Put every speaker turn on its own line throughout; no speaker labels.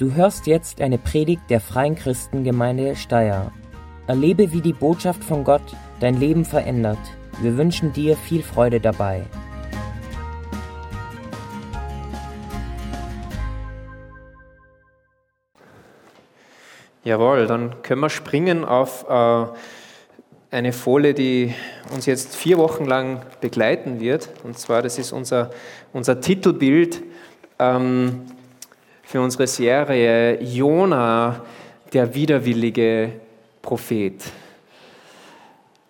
Du hörst jetzt eine Predigt der Freien Christengemeinde Steyr. Erlebe, wie die Botschaft von Gott dein Leben verändert. Wir wünschen dir viel Freude dabei.
Jawohl, dann können wir springen auf äh, eine Folie, die uns jetzt vier Wochen lang begleiten wird. Und zwar, das ist unser, unser Titelbild. Ähm, für unsere Serie Jona, der widerwillige Prophet.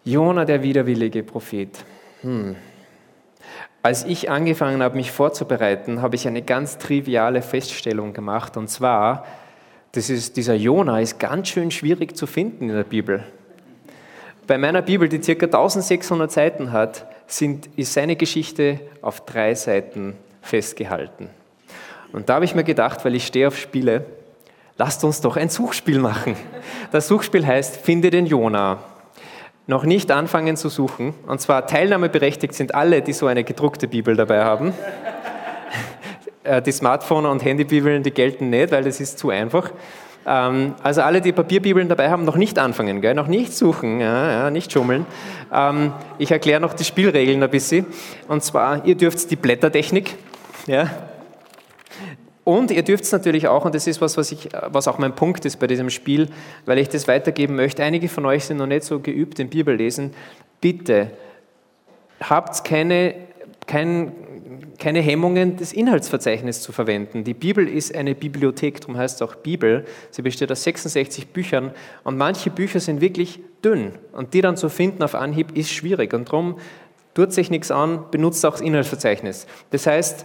Jona, der widerwillige Prophet. Hm. Als ich angefangen habe, mich vorzubereiten, habe ich eine ganz triviale Feststellung gemacht. Und zwar, das ist, dieser Jona ist ganz schön schwierig zu finden in der Bibel. Bei meiner Bibel, die ca. 1600 Seiten hat, sind, ist seine Geschichte auf drei Seiten festgehalten. Und da habe ich mir gedacht, weil ich stehe auf Spiele, lasst uns doch ein Suchspiel machen. Das Suchspiel heißt, finde den Jona. Noch nicht anfangen zu suchen. Und zwar teilnahmeberechtigt sind alle, die so eine gedruckte Bibel dabei haben. Äh, die Smartphone- und Handybibeln, die gelten nicht, weil das ist zu einfach. Ähm, also alle, die Papierbibeln dabei haben, noch nicht anfangen, gell? noch nicht suchen, ja, ja, nicht schummeln. Ähm, ich erkläre noch die Spielregeln ein bisschen. Und zwar, ihr dürft die Blättertechnik, ja, und ihr dürft es natürlich auch, und das ist was, was, ich, was auch mein Punkt ist bei diesem Spiel, weil ich das weitergeben möchte. Einige von euch sind noch nicht so geübt im Bibellesen. Bitte habt keine, kein, keine Hemmungen, das Inhaltsverzeichnis zu verwenden. Die Bibel ist eine Bibliothek, darum heißt es auch Bibel. Sie besteht aus 66 Büchern und manche Bücher sind wirklich dünn und die dann zu finden auf Anhieb ist schwierig und darum tut sich nichts an, benutzt auch das Inhaltsverzeichnis. Das heißt,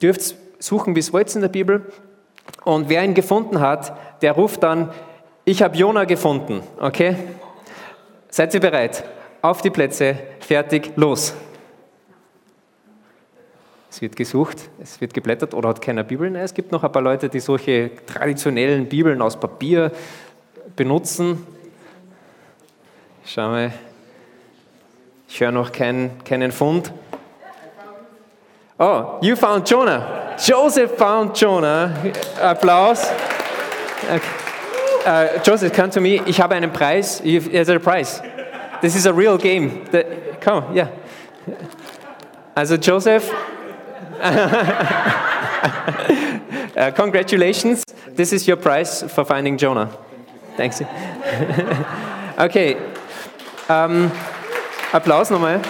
dürft suchen, es wollt in der Bibel. Und wer ihn gefunden hat, der ruft dann, ich habe Jona gefunden. Okay? Seid ihr bereit? Auf die Plätze, fertig, los. Es wird gesucht, es wird geblättert oder hat keiner Bibeln. Es gibt noch ein paar Leute, die solche traditionellen Bibeln aus Papier benutzen. Schau mal, ich höre noch keinen, keinen Fund. Oh, you found Jonah. Joseph found Jonah. Applaus. Uh, Joseph, come to me. Ich habe einen Preis. There's a prize. This is a real game. The, come, yeah. Also Joseph, uh, congratulations. This is your prize for finding Jonah. Thanks. okay. Um, Applaus nochmal.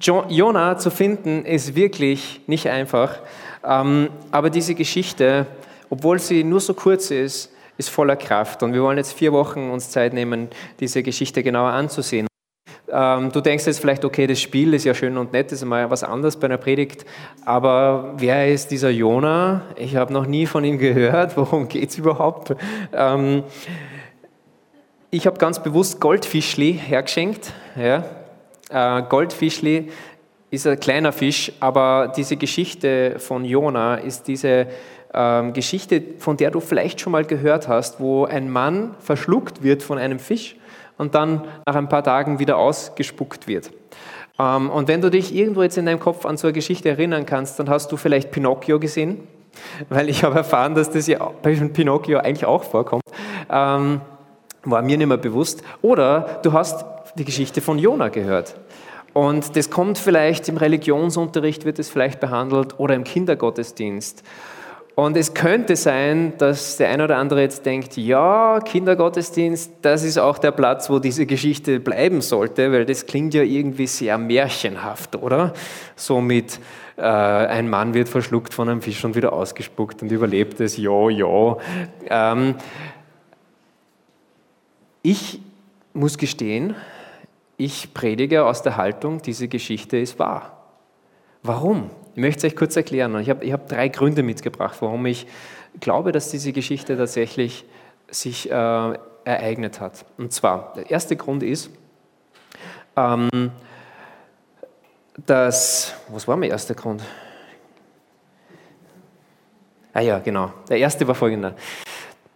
Jona zu finden ist wirklich nicht einfach, ähm, aber diese Geschichte, obwohl sie nur so kurz ist, ist voller Kraft und wir wollen jetzt vier Wochen uns Zeit nehmen, diese Geschichte genauer anzusehen. Ähm, du denkst jetzt vielleicht, okay, das Spiel ist ja schön und nett, ist mal was anderes bei einer Predigt, aber wer ist dieser Jona? Ich habe noch nie von ihm gehört, worum geht es überhaupt? Ähm, ich habe ganz bewusst Goldfischli hergeschenkt, ja, Goldfischli ist ein kleiner Fisch, aber diese Geschichte von Jona ist diese ähm, Geschichte, von der du vielleicht schon mal gehört hast, wo ein Mann verschluckt wird von einem Fisch und dann nach ein paar Tagen wieder ausgespuckt wird. Ähm, und wenn du dich irgendwo jetzt in deinem Kopf an so eine Geschichte erinnern kannst, dann hast du vielleicht Pinocchio gesehen, weil ich habe erfahren, dass das ja bei Pinocchio eigentlich auch vorkommt. Ähm, war mir nicht mehr bewusst. Oder du hast die Geschichte von Jona gehört. Und das kommt vielleicht im Religionsunterricht, wird es vielleicht behandelt oder im Kindergottesdienst. Und es könnte sein, dass der eine oder andere jetzt denkt, ja, Kindergottesdienst, das ist auch der Platz, wo diese Geschichte bleiben sollte, weil das klingt ja irgendwie sehr märchenhaft, oder? So mit, äh, ein Mann wird verschluckt von einem Fisch und wieder ausgespuckt und überlebt es, ja, ja. Ähm, ich muss gestehen, ich predige aus der Haltung, diese Geschichte ist wahr. Warum? Ich möchte es euch kurz erklären. Ich habe, ich habe drei Gründe mitgebracht, warum ich glaube, dass diese Geschichte tatsächlich sich äh, ereignet hat. Und zwar, der erste Grund ist, ähm, dass, was war mein erster Grund? Ah ja, genau. Der erste war folgender.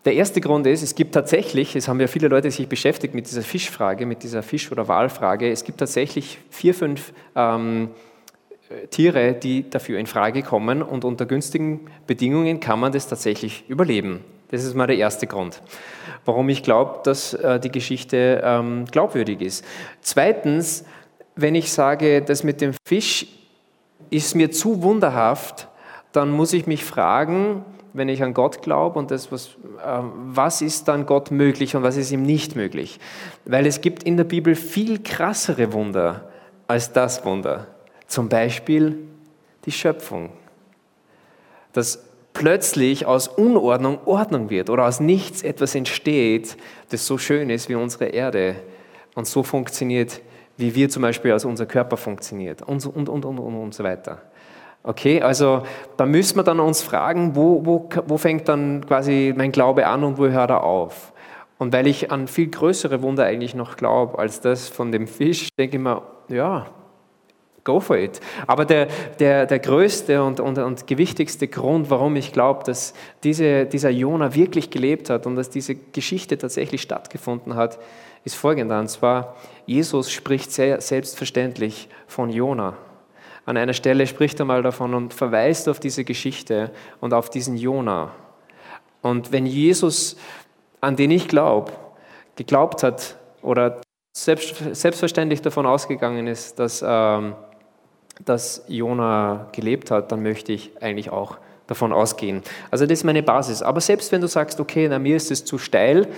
Der erste Grund ist, es gibt tatsächlich, es haben ja viele Leute sich beschäftigt mit dieser Fischfrage, mit dieser Fisch- oder Wahlfrage, es gibt tatsächlich vier, fünf ähm, Tiere, die dafür in Frage kommen und unter günstigen Bedingungen kann man das tatsächlich überleben. Das ist mal der erste Grund, warum ich glaube, dass äh, die Geschichte ähm, glaubwürdig ist. Zweitens, wenn ich sage, das mit dem Fisch ist mir zu wunderhaft, dann muss ich mich fragen, wenn ich an Gott glaube und das, was, äh, was ist dann Gott möglich und was ist ihm nicht möglich? Weil es gibt in der Bibel viel krassere Wunder als das Wunder. Zum Beispiel die Schöpfung. Dass plötzlich aus Unordnung Ordnung wird oder aus nichts etwas entsteht, das so schön ist wie unsere Erde und so funktioniert, wie wir zum Beispiel als unser Körper funktioniert und, und, und, und, und, und so weiter. Okay, also da müssen wir dann uns fragen, wo, wo, wo fängt dann quasi mein Glaube an und wo hört er auf? Und weil ich an viel größere Wunder eigentlich noch glaube als das von dem Fisch, denke ich mir, ja, go for it. Aber der, der, der größte und, und, und gewichtigste Grund, warum ich glaube, dass diese, dieser Jona wirklich gelebt hat und dass diese Geschichte tatsächlich stattgefunden hat, ist folgender. Und zwar, Jesus spricht sehr selbstverständlich von Jona. An einer Stelle spricht er mal davon und verweist auf diese Geschichte und auf diesen Jona. Und wenn Jesus, an den ich glaube, geglaubt hat oder selbst, selbstverständlich davon ausgegangen ist, dass ähm, dass Jona gelebt hat, dann möchte ich eigentlich auch davon ausgehen. Also das ist meine Basis. Aber selbst wenn du sagst, okay, na, mir ist es zu steil,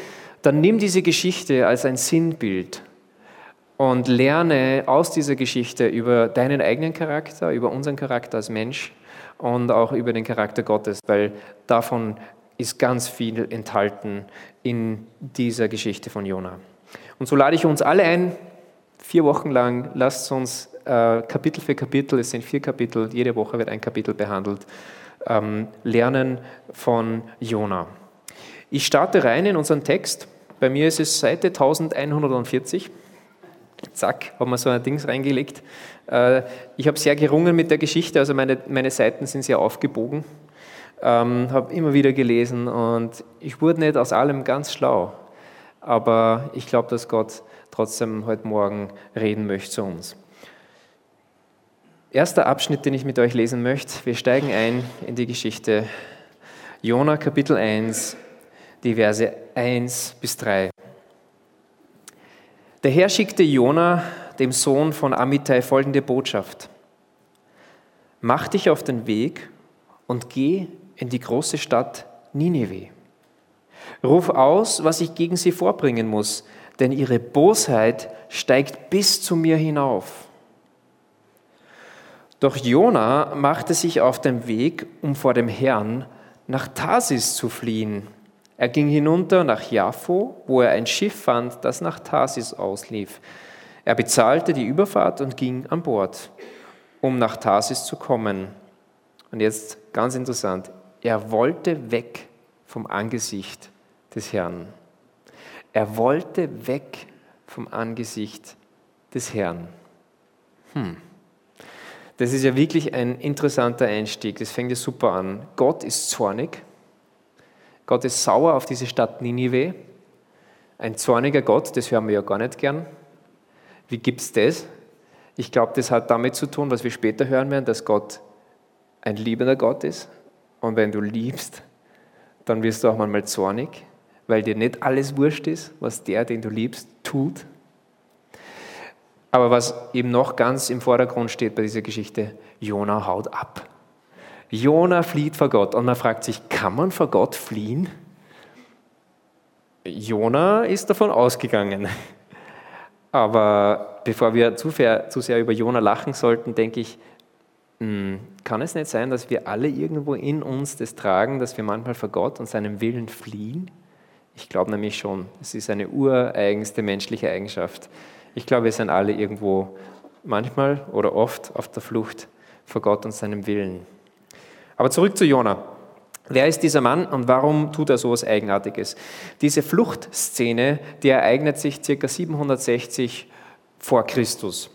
dann nimm diese Geschichte als ein Sinnbild und lerne aus dieser Geschichte über deinen eigenen Charakter, über unseren Charakter als Mensch und auch über den Charakter Gottes, weil davon ist ganz viel enthalten in dieser Geschichte von Jona. Und so lade ich uns alle ein, vier Wochen lang, lasst uns äh, Kapitel für Kapitel, es sind vier Kapitel, jede Woche wird ein Kapitel behandelt, ähm, lernen von Jona. Ich starte rein in unseren Text. Bei mir ist es Seite 1140. Zack, haben wir so ein Dings reingelegt. Äh, ich habe sehr gerungen mit der Geschichte, also meine, meine Seiten sind sehr aufgebogen. Ähm, habe immer wieder gelesen und ich wurde nicht aus allem ganz schlau. Aber ich glaube, dass Gott trotzdem heute Morgen reden möchte zu uns. Erster Abschnitt, den ich mit euch lesen möchte. Wir steigen ein in die Geschichte Jona Kapitel 1, die Verse 1 bis 3. Der Herr schickte Jona, dem Sohn von Amittai, folgende Botschaft. Mach dich auf den Weg und geh in die große Stadt Nineveh. Ruf aus, was ich gegen sie vorbringen muss, denn ihre Bosheit steigt bis zu mir hinauf. Doch Jona machte sich auf den Weg, um vor dem Herrn nach Tarsis zu fliehen. Er ging hinunter nach Jaffo, wo er ein Schiff fand, das nach Tarsis auslief. Er bezahlte die Überfahrt und ging an Bord, um nach Tarsis zu kommen. Und jetzt ganz interessant, er wollte weg vom Angesicht des Herrn. Er wollte weg vom Angesicht des Herrn. Hm. Das ist ja wirklich ein interessanter Einstieg. Das fängt ja super an. Gott ist zornig. Gott ist sauer auf diese Stadt Ninive. Ein zorniger Gott, das hören wir ja gar nicht gern. Wie gibt es das? Ich glaube, das hat damit zu tun, was wir später hören werden, dass Gott ein liebender Gott ist. Und wenn du liebst, dann wirst du auch manchmal zornig, weil dir nicht alles wurscht ist, was der, den du liebst, tut. Aber was eben noch ganz im Vordergrund steht bei dieser Geschichte, Jona haut ab. Jona flieht vor Gott und man fragt sich, kann man vor Gott fliehen? Jona ist davon ausgegangen. Aber bevor wir zu, sehr, über Jona lachen sollten, denke ich, hm, kann es nicht sein, dass wir alle irgendwo in uns das tragen, dass wir manchmal vor Gott und seinem Willen fliehen? Ich glaube nämlich schon, es ist eine ureigenste menschliche Eigenschaft. Ich glaube, wir sind alle irgendwo manchmal oder oft auf der Flucht vor Gott und seinem Willen. Aber zurück zu Jona. Wer ist dieser Mann und warum tut er so etwas Eigenartiges? Diese Fluchtszene, die ereignet sich ca. 760 vor Christus.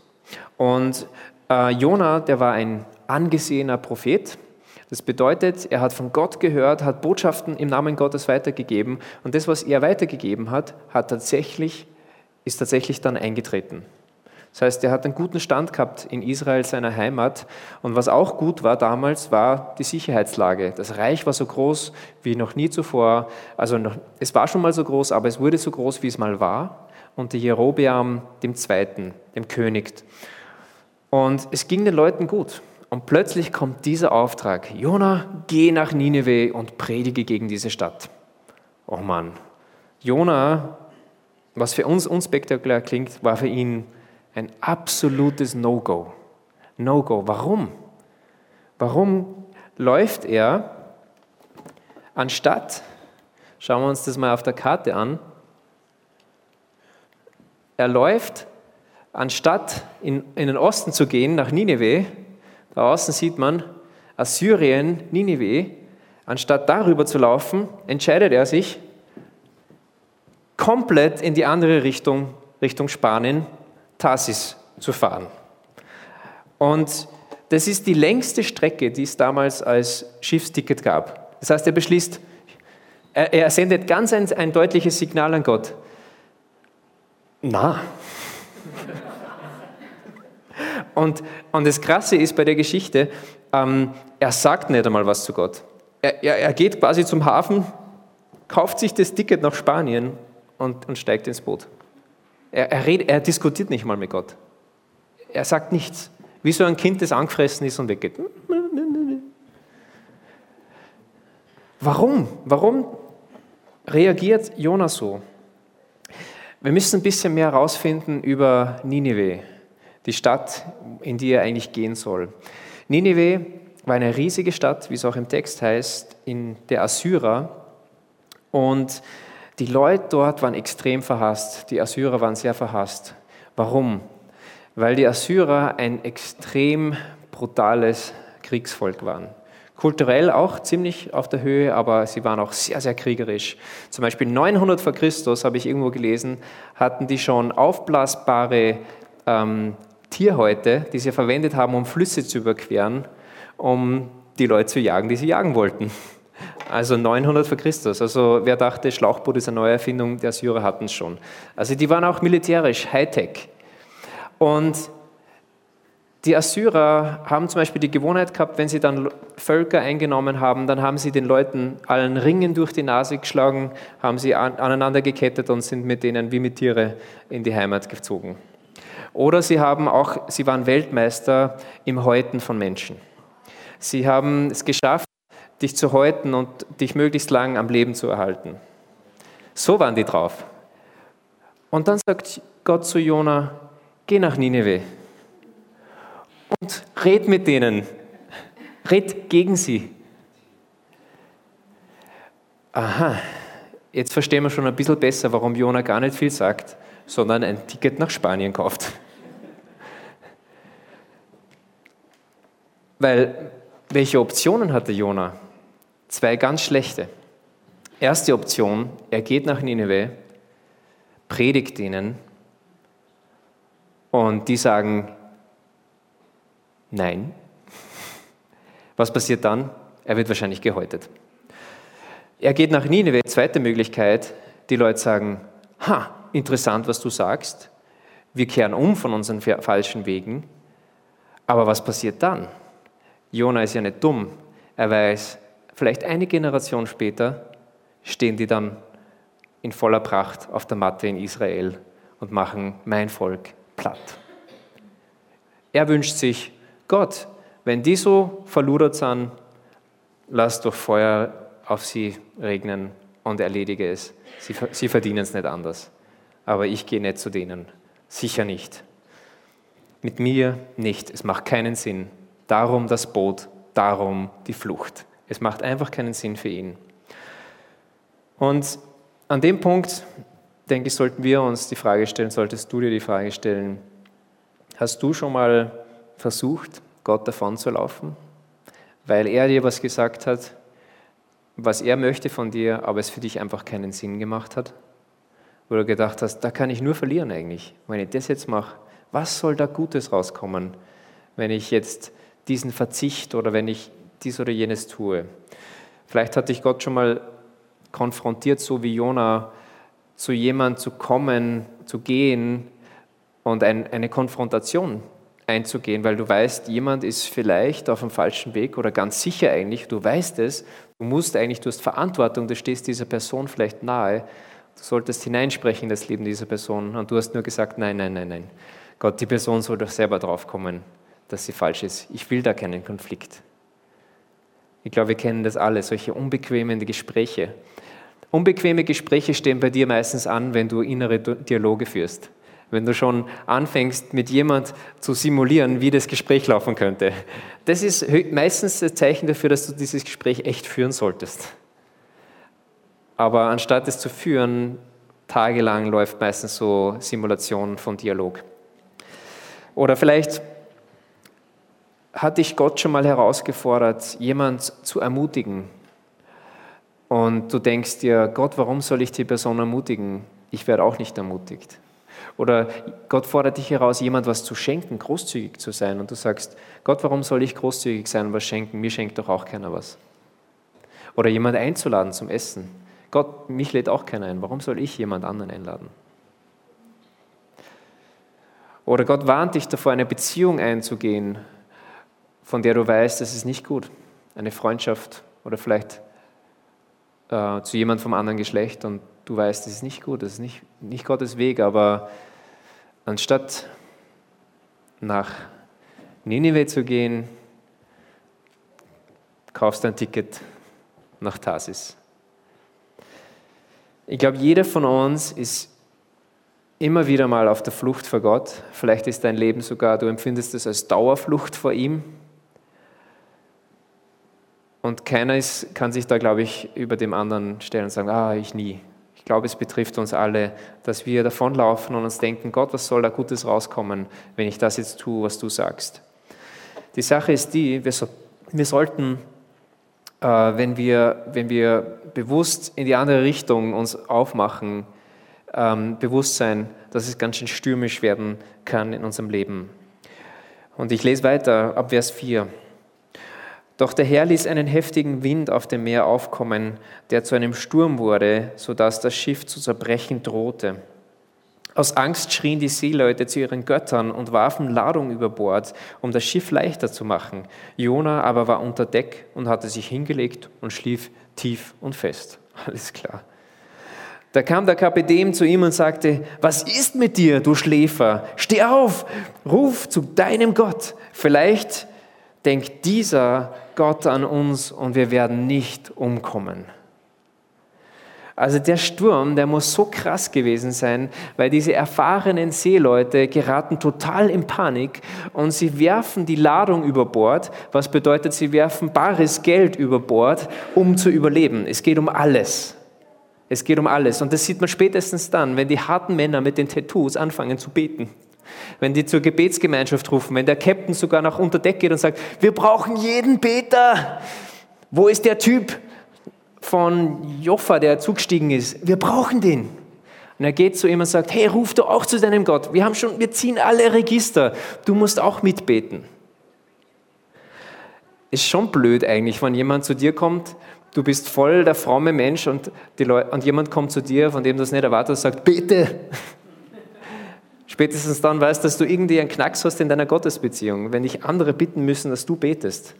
Und äh, Jona, der war ein angesehener Prophet. Das bedeutet, er hat von Gott gehört, hat Botschaften im Namen Gottes weitergegeben und das, was er weitergegeben hat, hat tatsächlich ist tatsächlich dann eingetreten. Das heißt, er hat einen guten Stand gehabt in Israel, seiner Heimat. Und was auch gut war damals, war die Sicherheitslage. Das Reich war so groß wie noch nie zuvor. Also noch, es war schon mal so groß, aber es wurde so groß, wie es mal war. Unter Jerobeam dem Zweiten, dem König. Und es ging den Leuten gut. Und plötzlich kommt dieser Auftrag, Jona, geh nach Nineveh und predige gegen diese Stadt. Oh Mann, Jona, was für uns unspektakulär klingt, war für ihn ein absolutes No-Go. No-Go. Warum? Warum läuft er anstatt, schauen wir uns das mal auf der Karte an, er läuft, anstatt in, in den Osten zu gehen, nach Nineveh, da außen sieht man Assyrien, Nineveh, anstatt darüber zu laufen, entscheidet er sich, komplett in die andere Richtung, Richtung Spanien, Tarsis zu fahren. Und das ist die längste Strecke, die es damals als Schiffsticket gab. Das heißt, er beschließt, er, er sendet ganz ein, ein deutliches Signal an Gott. Na. Und, und das Krasse ist bei der Geschichte, ähm, er sagt nicht einmal was zu Gott. Er, er, er, geht quasi zum Hafen, kauft sich das Ticket nach Spanien und, und steigt ins Boot. Er, er, redet, er diskutiert nicht mal mit Gott. Er sagt nichts. Wie so ein Kind, das angefressen ist und weggeht. Warum? Warum reagiert Jonas so? Wir müssen ein bisschen mehr herausfinden über Ninive, die Stadt, in die er eigentlich gehen soll. Ninive war eine riesige Stadt, wie es auch im Text heißt, in der Assyrer. Und die Leute dort waren extrem verhasst. Die Assyrer waren sehr verhasst. Warum? Weil die Assyrer ein extrem brutales Kriegsvolk waren. Kulturell auch ziemlich auf der Höhe, aber sie waren auch sehr, sehr kriegerisch. Zum Beispiel 900 vor Christus, habe ich irgendwo gelesen, hatten die schon aufblasbare ähm, Tierhäute, die sie verwendet haben, um Flüsse zu überqueren, um die Leute zu jagen, die sie jagen wollten. Also 900 vor Christus. Also wer dachte, Schlauchboot ist eine neue Erfindung, der Syrer hatten es schon. Also die waren auch militärisch, Hightech. Und die Assyrer haben zum Beispiel die Gewohnheit gehabt, wenn sie dann Völker eingenommen haben, dann haben sie den Leuten allen Ringen durch die Nase geschlagen, haben sie aneinander gekettet und sind mit denen wie mit Tiere in die Heimat gezogen. Oder sie haben auch, sie waren Weltmeister im Häuten von Menschen. Sie haben es geschafft, dich zu häuten und dich möglichst lang am Leben zu erhalten. So waren die drauf. Und dann sagt Gott zu Jona, geh nach Nineveh und red mit denen. Red gegen sie. Aha, jetzt verstehen wir schon ein bisschen besser, warum Jona gar nicht viel sagt, sondern ein Ticket nach Spanien kauft. Weil, welche Optionen hatte Jona? Zwei ganz schlechte. Erste Option, er geht nach Nineveh, predigt ihnen und die sagen Nein. Was passiert dann? Er wird wahrscheinlich gehäutet. Er geht nach Nineveh, zweite Möglichkeit, die Leute sagen, ha, interessant, was du sagst, wir kehren um von unseren falschen Wegen, aber was passiert dann? Jona ist ja nicht dumm, er weiß, vielleicht eine Generation später stehen die dann in voller Pracht auf der Matte in Israel und machen mein Volk platt. Er wünscht sich, Gott, wenn die so verludert sind, lass doch Feuer auf sie regnen und erledige es. Sie, sie verdienen es nicht anders. Aber ich gehe nicht zu denen. Sicher nicht. Mit mir nicht. Es macht keinen Sinn. Darum das Boot, darum die Flucht. Es macht einfach keinen Sinn für ihn. Und an dem Punkt, denke ich, sollten wir uns die Frage stellen, solltest du dir die Frage stellen, hast du schon mal versucht, Gott davon zu laufen, weil er dir was gesagt hat, was er möchte von dir, aber es für dich einfach keinen Sinn gemacht hat? Wo du gedacht hast, da kann ich nur verlieren eigentlich. Wenn ich das jetzt mache, was soll da Gutes rauskommen, wenn ich jetzt diesen Verzicht oder wenn ich dies oder jenes tue. Vielleicht hat dich Gott schon mal konfrontiert, so wie Jona, zu jemand zu kommen, zu gehen, und ein, eine Konfrontation einzugehen, weil du weißt, jemand ist vielleicht auf dem falschen Weg oder ganz sicher eigentlich, du weißt es, du musst eigentlich, du hast Verantwortung, du stehst dieser Person vielleicht nahe, du solltest hineinsprechen in das Leben dieser Person und du hast nur gesagt, nein, nein, nein, nein. Gott, die Person soll doch selber drauf kommen, dass sie falsch ist. Ich will da keinen Konflikt. Ich glaube, wir kennen das alle, solche unbequemen Gespräche. Unbequeme Gespräche stehen bei dir meistens an, wenn du innere Dialoge führst. Wenn du schon anfängst, mit jemand zu simulieren, wie das Gespräch laufen könnte. Das ist meistens das Zeichen dafür, dass du dieses Gespräch echt führen solltest. Aber anstatt es zu führen, tagelang läuft meistens so Simulation von Dialog. Oder vielleicht hat dich Gott schon mal herausgefordert, jemand zu ermutigen. Und du denkst dir, Gott, warum soll ich die Person ermutigen? Ich werde auch nicht ermutigt. Oder Gott fordert dich heraus, jemand was zu schenken, großzügig zu sein. Und du sagst, Gott, warum soll ich großzügig sein und was schenken? Mir schenkt doch auch keiner was. Oder jemand einzuladen zum Essen. Gott, mich lädt auch keiner ein. Warum soll ich jemand anderen einladen? Oder Gott warnt dich davor, eine Beziehung einzugehen, von der du weißt, das ist nicht gut. Eine Freundschaft oder vielleicht äh, zu jemand vom anderen Geschlecht und du weißt, das ist nicht gut, das ist nicht, nicht Gottes Weg, aber anstatt nach Ninive zu gehen, kaufst du ein Ticket nach Tarsis. Ich glaube, jeder von uns ist immer wieder mal auf der Flucht vor Gott. Vielleicht ist dein Leben sogar, du empfindest es als Dauerflucht vor ihm. Und keiner ist, kann sich da, glaube ich, über dem anderen stellen und sagen, ah, ich nie. Ich glaube, es betrifft uns alle, dass wir davonlaufen und uns denken, Gott, was soll da Gutes rauskommen, wenn ich das jetzt tue, was du sagst. Die Sache ist die, wir, so, wir sollten, äh, wenn, wir, wenn wir bewusst in die andere Richtung uns aufmachen, ähm, bewusst sein, dass es ganz schön stürmisch werden kann in unserem Leben. Und ich lese weiter ab Vers 4. Doch der Herr ließ einen heftigen Wind auf dem Meer aufkommen, der zu einem Sturm wurde, sodass das Schiff zu zerbrechen drohte. Aus Angst schrien die Seeleute zu ihren Göttern und warfen Ladung über Bord, um das Schiff leichter zu machen. Jona aber war unter Deck und hatte sich hingelegt und schlief tief und fest. Alles klar. Da kam der Kapitän zu ihm und sagte, was ist mit dir, du Schläfer? Steh auf, ruf zu deinem Gott. Vielleicht denkt dieser Gott an uns und wir werden nicht umkommen. Also der Sturm, der muss so krass gewesen sein, weil diese erfahrenen Seeleute geraten total in Panik und sie werfen die Ladung über Bord, was bedeutet, sie werfen bares Geld über Bord, um zu überleben. Es geht um alles. Es geht um alles. Und das sieht man spätestens dann, wenn die harten Männer mit den Tattoos anfangen zu beten wenn die zur Gebetsgemeinschaft rufen, wenn der Captain sogar nach unter Deck geht und sagt, wir brauchen jeden Beter. Wo ist der Typ von Joffa, der zugestiegen ist? Wir brauchen den. Und er geht zu ihm und sagt, hey, ruf du auch zu deinem Gott. Wir haben schon, wir ziehen alle Register. Du musst auch mitbeten. Ist schon blöd eigentlich, wenn jemand zu dir kommt, du bist voll der fromme Mensch und, und jemand kommt zu dir, von dem du es nicht erwartest, sagt, bete. Spätestens dann weißt du, dass du irgendwie einen Knacks hast in deiner Gottesbeziehung, wenn dich andere bitten müssen, dass du betest.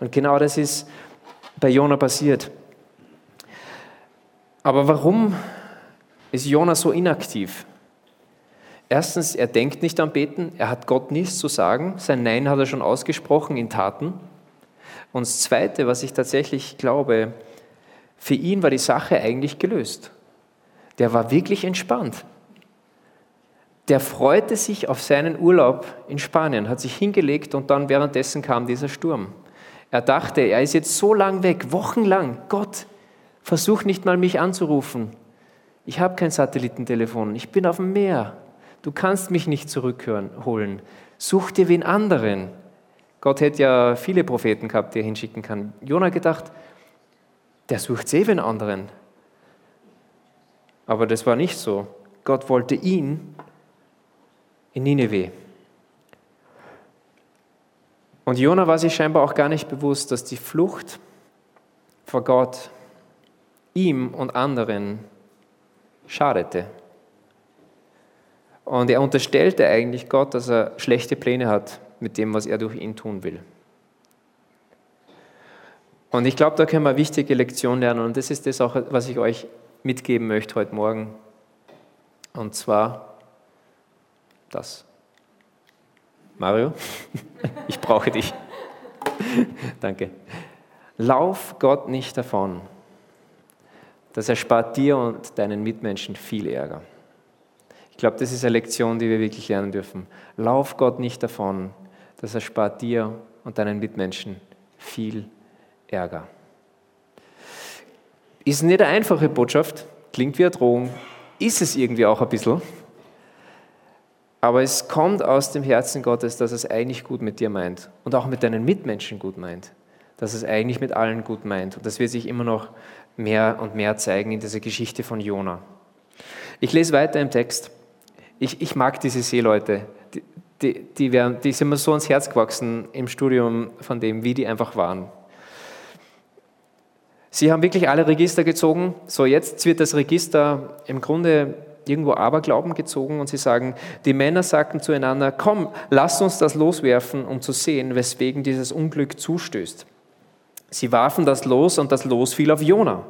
Und genau das ist bei Jona passiert. Aber warum ist Jona so inaktiv? Erstens, er denkt nicht am Beten, er hat Gott nichts zu sagen, sein Nein hat er schon ausgesprochen in Taten. Und das Zweite, was ich tatsächlich glaube, für ihn war die Sache eigentlich gelöst. Der war wirklich entspannt der freute sich auf seinen Urlaub in Spanien, hat sich hingelegt und dann währenddessen kam dieser Sturm. Er dachte, er ist jetzt so lang weg, wochenlang. Gott, versuch nicht mal mich anzurufen. Ich habe kein Satellitentelefon, ich bin auf dem Meer. Du kannst mich nicht zurückholen. Such dir wen anderen. Gott hätte ja viele Propheten gehabt, die er hinschicken kann. Jonah gedacht, der sucht eh wen anderen. Aber das war nicht so. Gott wollte ihn in Nineveh. Und Jona war sich scheinbar auch gar nicht bewusst, dass die Flucht vor Gott ihm und anderen schadete. Und er unterstellte eigentlich Gott, dass er schlechte Pläne hat mit dem, was er durch ihn tun will. Und ich glaube, da können wir wichtige Lektion lernen. Und das ist das auch, was ich euch mitgeben möchte heute Morgen. Und zwar das. Mario, ich brauche dich. Danke. Lauf Gott nicht davon. Das erspart dir und deinen Mitmenschen viel Ärger. Ich glaube, das ist eine Lektion, die wir wirklich lernen dürfen. Lauf Gott nicht davon. Das erspart dir und deinen Mitmenschen viel Ärger. Ist nicht eine einfache Botschaft, klingt wie eine Drohung, ist es irgendwie auch ein bisschen. Aber es kommt aus dem Herzen Gottes, dass es eigentlich gut mit dir meint und auch mit deinen Mitmenschen gut meint. Dass es eigentlich mit allen gut meint. Und das wird sich immer noch mehr und mehr zeigen in dieser Geschichte von Jona. Ich lese weiter im Text. Ich, ich mag diese Seeleute. Die, die, die, werden, die sind mir so ans Herz gewachsen im Studium von dem, wie die einfach waren. Sie haben wirklich alle Register gezogen. So, jetzt wird das Register im Grunde irgendwo Aberglauben gezogen und sie sagen, die Männer sagten zueinander, komm, lass uns das loswerfen, um zu sehen, weswegen dieses Unglück zustößt. Sie warfen das los und das Los fiel auf Jona.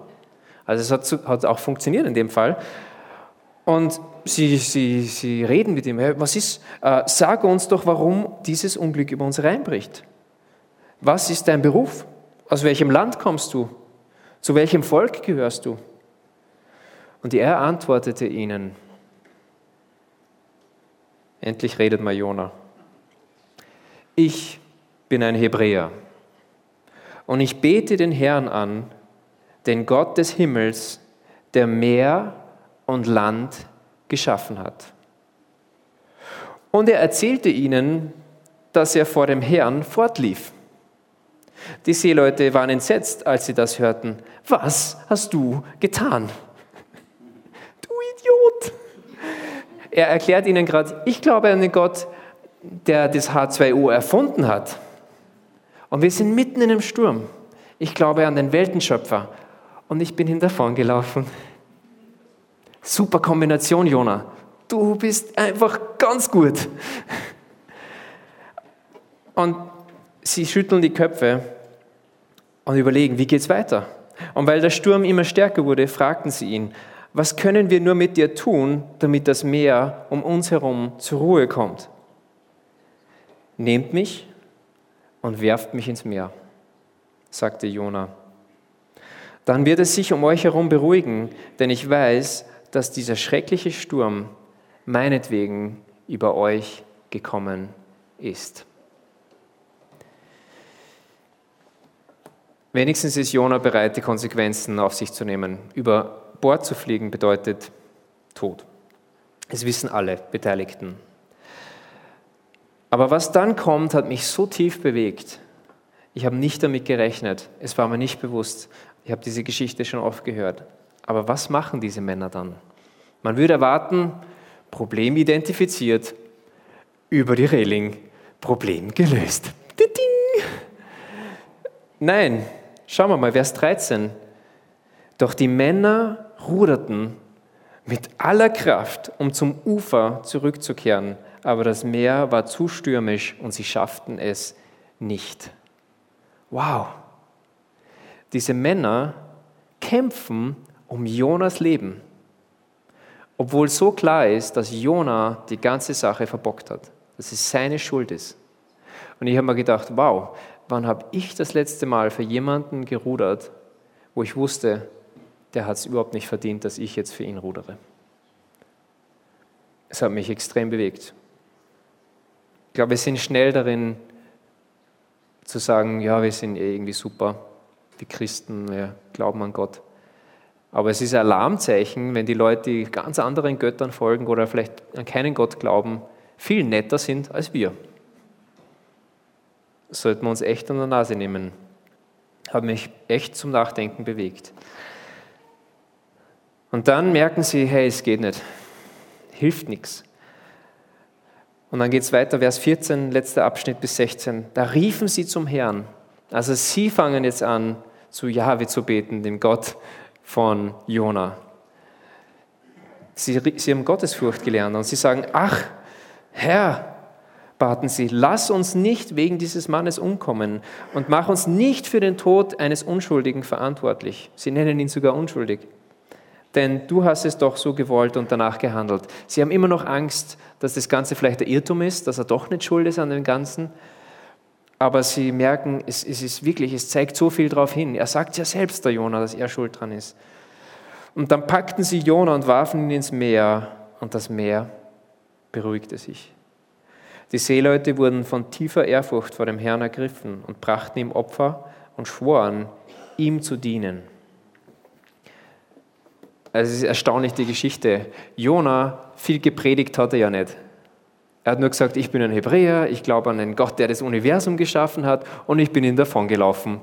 Also es hat, hat auch funktioniert in dem Fall. Und sie, sie, sie reden mit ihm, was ist, äh, sag uns doch, warum dieses Unglück über uns reinbricht. Was ist dein Beruf? Aus welchem Land kommst du? Zu welchem Volk gehörst du? Und er antwortete ihnen, endlich redet mal Jona, ich bin ein Hebräer und ich bete den Herrn an, den Gott des Himmels, der Meer und Land geschaffen hat. Und er erzählte ihnen, dass er vor dem Herrn fortlief. Die Seeleute waren entsetzt, als sie das hörten. Was hast du getan? Du Idiot! Er erklärt ihnen gerade, ich glaube an den Gott, der das H2O erfunden hat. Und wir sind mitten in einem Sturm. Ich glaube an den Weltenschöpfer. Und ich bin hin davon gelaufen. Super Kombination, Jona. Du bist einfach ganz gut. Und sie schütteln die Köpfe und überlegen, wie geht es weiter? Und weil der Sturm immer stärker wurde, fragten sie ihn, was können wir nur mit dir tun, damit das Meer um uns herum zur Ruhe kommt? Nehmt mich und werft mich ins Meer, sagte Jona. Dann wird es sich um euch herum beruhigen, denn ich weiß, dass dieser schreckliche Sturm meinetwegen über euch gekommen ist. Wenigstens ist Jona bereit, die Konsequenzen auf sich zu nehmen. Über Bord zu fliegen bedeutet Tod. Das wissen alle Beteiligten. Aber was dann kommt, hat mich so tief bewegt. Ich habe nicht damit gerechnet. Es war mir nicht bewusst. Ich habe diese Geschichte schon oft gehört. Aber was machen diese Männer dann? Man würde erwarten, Problem identifiziert, über die Reling, Problem gelöst. Nein, Schauen wir mal, Vers 13. Doch die Männer ruderten mit aller Kraft, um zum Ufer zurückzukehren, aber das Meer war zu stürmisch und sie schafften es nicht. Wow! Diese Männer kämpfen um Jonas Leben, obwohl so klar ist, dass Jona die ganze Sache verbockt hat, dass es seine Schuld ist. Und ich habe mir gedacht, wow, wann habe ich das letzte Mal für jemanden gerudert, wo ich wusste, der hat es überhaupt nicht verdient, dass ich jetzt für ihn rudere. Es hat mich extrem bewegt. Ich glaube, wir sind schnell darin zu sagen, ja, wir sind eh irgendwie super, die Christen, wir glauben an Gott. Aber es ist ein Alarmzeichen, wenn die Leute, die ganz anderen Göttern folgen oder vielleicht an keinen Gott glauben, viel netter sind als wir sollten wir uns echt an der Nase nehmen. Hat mich echt zum Nachdenken bewegt. Und dann merken sie, hey, es geht nicht. Hilft nichts. Und dann geht es weiter, Vers 14, letzter Abschnitt bis 16. Da riefen sie zum Herrn. Also sie fangen jetzt an, zu Jahwe zu beten, dem Gott von Jona. Sie, sie haben Gottesfurcht gelernt und sie sagen, ach, Herr, baten sie, lass uns nicht wegen dieses Mannes umkommen und mach uns nicht für den Tod eines Unschuldigen verantwortlich. Sie nennen ihn sogar unschuldig. Denn du hast es doch so gewollt und danach gehandelt. Sie haben immer noch Angst, dass das Ganze vielleicht ein Irrtum ist, dass er doch nicht schuld ist an dem Ganzen. Aber sie merken, es, es ist wirklich, es zeigt so viel darauf hin. Er sagt ja selbst, der Jonah, dass er schuld dran ist. Und dann packten sie Jona und warfen ihn ins Meer, und das Meer beruhigte sich. Die Seeleute wurden von tiefer Ehrfurcht vor dem Herrn ergriffen und brachten ihm Opfer und schworen, ihm zu dienen. Also es ist erstaunlich die Geschichte. Jona, viel gepredigt hat er ja nicht. Er hat nur gesagt, ich bin ein Hebräer, ich glaube an einen Gott, der das Universum geschaffen hat und ich bin ihn davongelaufen.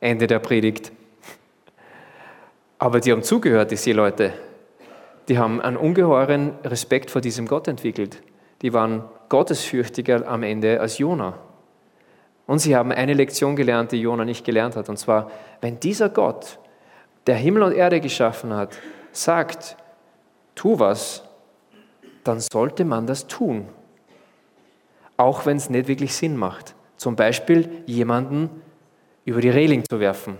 Ende der Predigt. Aber die haben zugehört, die Seeleute. Die haben einen ungeheuren Respekt vor diesem Gott entwickelt. Die waren gottesfürchtiger am Ende als Jona. Und sie haben eine Lektion gelernt, die Jona nicht gelernt hat. Und zwar, wenn dieser Gott, der Himmel und Erde geschaffen hat, sagt, tu was, dann sollte man das tun. Auch wenn es nicht wirklich Sinn macht. Zum Beispiel jemanden über die Reling zu werfen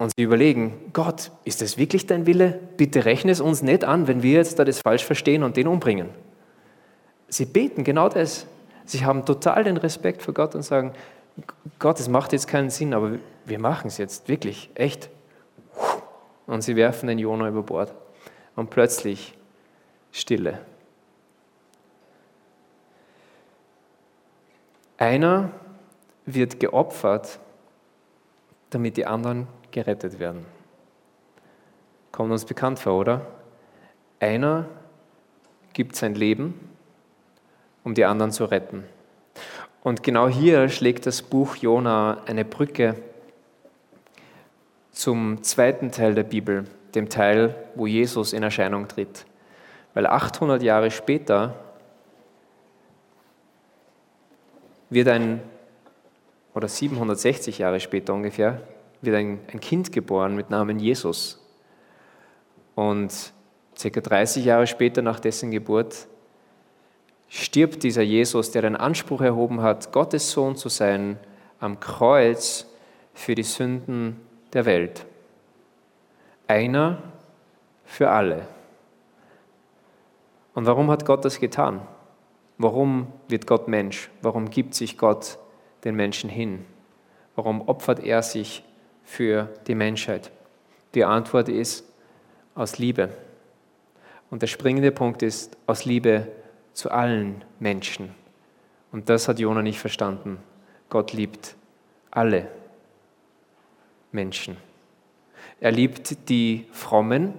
und sie überlegen, Gott, ist das wirklich dein Wille? Bitte rechne es uns nicht an, wenn wir jetzt da das falsch verstehen und den umbringen. Sie beten genau das. Sie haben total den Respekt vor Gott und sagen, Gott, es macht jetzt keinen Sinn, aber wir machen es jetzt, wirklich, echt. Und sie werfen den Jonah über Bord. Und plötzlich Stille. Einer wird geopfert, damit die anderen gerettet werden. Kommt uns bekannt vor, oder? Einer gibt sein Leben, um die anderen zu retten. Und genau hier schlägt das Buch Jona eine Brücke zum zweiten Teil der Bibel, dem Teil, wo Jesus in Erscheinung tritt. Weil 800 Jahre später wird ein, oder 760 Jahre später ungefähr, wird ein, ein Kind geboren mit Namen Jesus. Und circa 30 Jahre später nach dessen Geburt stirbt dieser Jesus, der den Anspruch erhoben hat, Gottes Sohn zu sein, am Kreuz für die Sünden der Welt. Einer für alle. Und warum hat Gott das getan? Warum wird Gott Mensch? Warum gibt sich Gott den Menschen hin? Warum opfert er sich für die Menschheit? Die Antwort ist aus Liebe. Und der springende Punkt ist aus Liebe zu allen Menschen. Und das hat Jona nicht verstanden. Gott liebt alle Menschen. Er liebt die Frommen,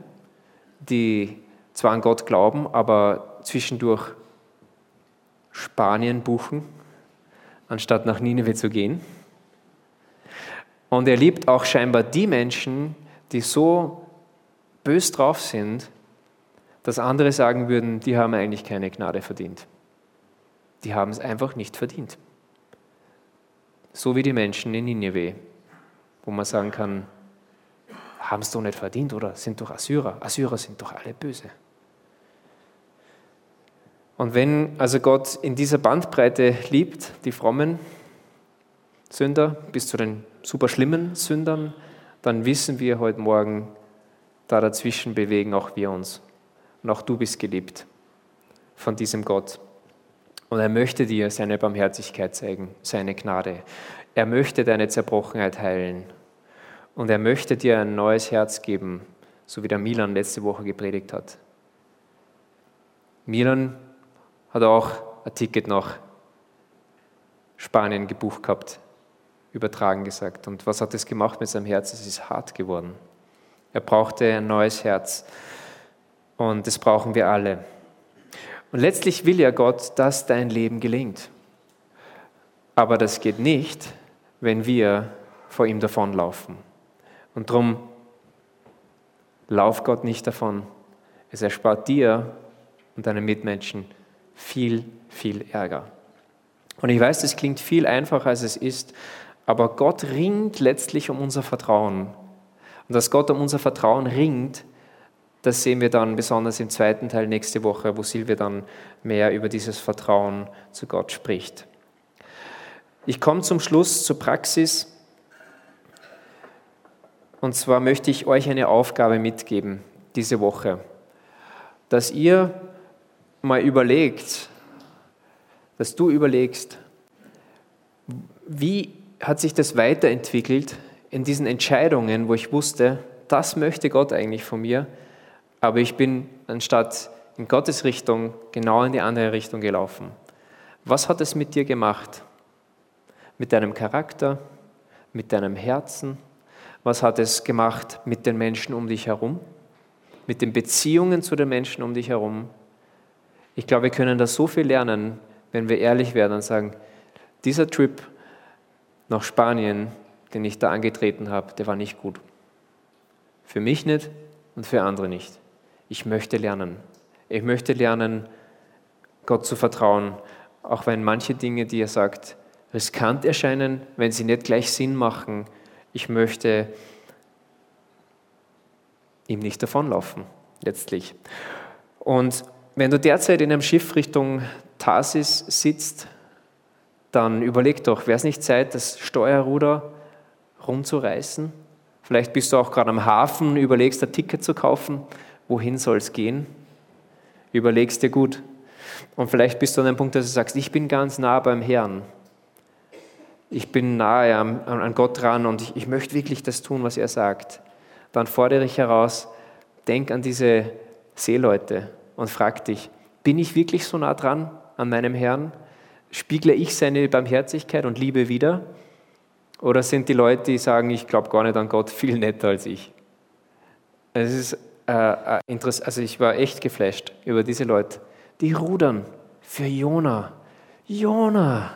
die zwar an Gott glauben, aber zwischendurch Spanien buchen, anstatt nach Nineveh zu gehen. Und er liebt auch scheinbar die Menschen, die so bös drauf sind, dass andere sagen würden, die haben eigentlich keine Gnade verdient. Die haben es einfach nicht verdient. So wie die Menschen in Nineveh, wo man sagen kann, haben es doch nicht verdient oder sind doch Assyrer. Assyrer sind doch alle böse. Und wenn also Gott in dieser Bandbreite liebt, die frommen Sünder bis zu den super schlimmen Sündern, dann wissen wir heute Morgen, da dazwischen bewegen auch wir uns. Und auch du bist geliebt von diesem Gott. Und er möchte dir seine Barmherzigkeit zeigen, seine Gnade. Er möchte deine Zerbrochenheit heilen. Und er möchte dir ein neues Herz geben, so wie der Milan letzte Woche gepredigt hat. Milan hat auch ein Ticket nach Spanien gebucht gehabt übertragen gesagt. Und was hat es gemacht mit seinem Herz? Es ist hart geworden. Er brauchte ein neues Herz. Und das brauchen wir alle. Und letztlich will ja Gott, dass dein Leben gelingt. Aber das geht nicht, wenn wir vor ihm davonlaufen. Und darum lauf Gott nicht davon. Es erspart dir und deinen Mitmenschen viel, viel Ärger. Und ich weiß, das klingt viel einfacher, als es ist, aber Gott ringt letztlich um unser Vertrauen. Und dass Gott um unser Vertrauen ringt, Das sehen wir dann besonders im zweiten Teil nächste Woche, wo Silvia dann mehr über dieses Vertrauen zu Gott spricht. Ich komme zum Schluss zur Praxis. Und zwar möchte ich euch eine Aufgabe mitgeben diese Woche, dass ihr mal überlegt, dass du überlegst, wie hat sich das weiterentwickelt in diesen Entscheidungen, wo ich wusste, das möchte Gott eigentlich von mir, aber ich bin anstatt in Gottes Richtung genau in die andere Richtung gelaufen. Was hat es mit dir gemacht? Mit deinem Charakter, mit deinem Herzen? Was hat es gemacht mit den Menschen um dich herum? Mit den Beziehungen zu den Menschen um dich herum? Ich glaube, wir können da so viel lernen, wenn wir ehrlich werden und sagen, dieser Trip nach Spanien, den ich da angetreten habe, der war nicht gut. Für mich nicht und für andere nicht. Ich möchte lernen. Ich möchte lernen, Gott zu vertrauen, auch wenn manche Dinge, die er sagt, riskant erscheinen, wenn sie nicht gleich Sinn machen. Ich möchte ihm nicht davonlaufen, letztlich. Und wenn du derzeit in einem Schiff Richtung Tarsis sitzt, dann überleg doch, wäre es nicht Zeit, das Steuerruder rumzureißen? Vielleicht bist du auch gerade am Hafen, überlegst ein Ticket zu kaufen. Wohin soll es gehen? Überlegst dir gut. Und vielleicht bist du an einem Punkt, dass du sagst, ich bin ganz nah beim Herrn. Ich bin nahe an, Gott dran und ich, ich möchte wirklich das tun, was er sagt. Dann fordere ich heraus, denk an diese Seeleute und frag dich, bin ich wirklich so nah dran an meinem Herrn? Spiegle ich seine Barmherzigkeit und Liebe wieder? Oder sind die Leute, die sagen, ich glaube gar nicht an Gott, viel netter als ich? Es ist äh, äh interessant, also ich war echt geflasht über diese Leute. Die rudern für Jona. Jona,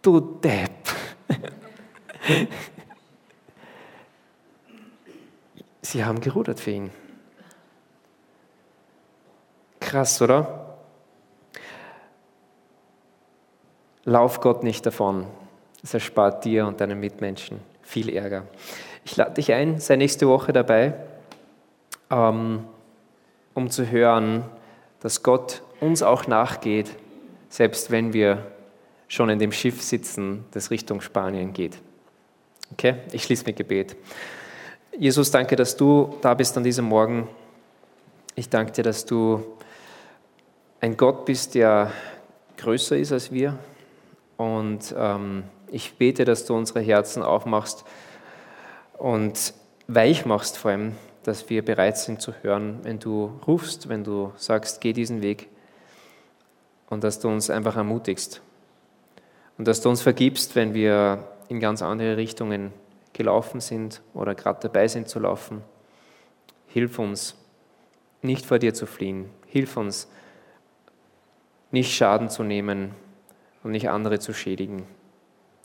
du Depp. Sie haben gerudert für ihn. Krass, oder? Lauf Gott nicht davon. Das erspart dir und deinen Mitmenschen viel Ärger. Ich lade dich ein, sei nächste Woche dabei, ähm, um zu hören, dass Gott uns auch nachgeht, selbst wenn wir schon in dem Schiff sitzen, das Richtung Spanien geht. Okay, ich schließe mit Gebet. Jesus, danke, dass du da bist an diesem Morgen. Ich danke dir, dass du ein Gott bist, der größer ist als wir. Und ähm, ich bete, dass du unsere Herzen aufmachst und weich machst vor allem, dass wir bereit sind zu hören, wenn du rufst, wenn du sagst, geh diesen Weg und dass du uns einfach ermutigst und dass du uns vergibst, wenn wir in ganz andere Richtungen gelaufen sind oder gerade dabei sind zu laufen. Hilf uns, nicht vor dir zu fliehen. Hilf uns, nicht Schaden zu nehmen und nicht andere zu schädigen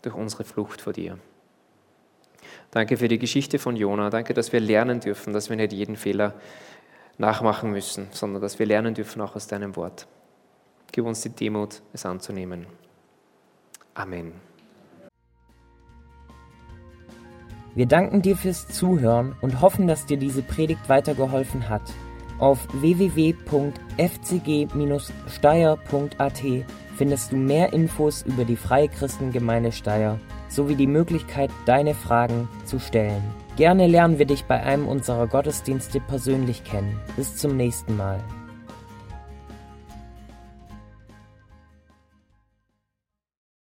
durch unsere Flucht vor dir. Danke für die Geschichte von Jona. Danke, dass wir lernen dürfen, dass wir nicht jeden Fehler nachmachen müssen, sondern dass wir lernen dürfen auch aus deinem Wort. Gib uns die Demut, es anzunehmen. Amen.
Wir danken dir fürs Zuhören und hoffen, dass dir diese Predigt weitergeholfen hat. Auf www.fcg-steyr.at findest du mehr Infos über die Freie Christengemeinde Steyr sowie die Möglichkeit, deine Fragen zu stellen. Gerne lernen wir dich bei einem unserer Gottesdienste persönlich kennen. Bis zum nächsten Mal.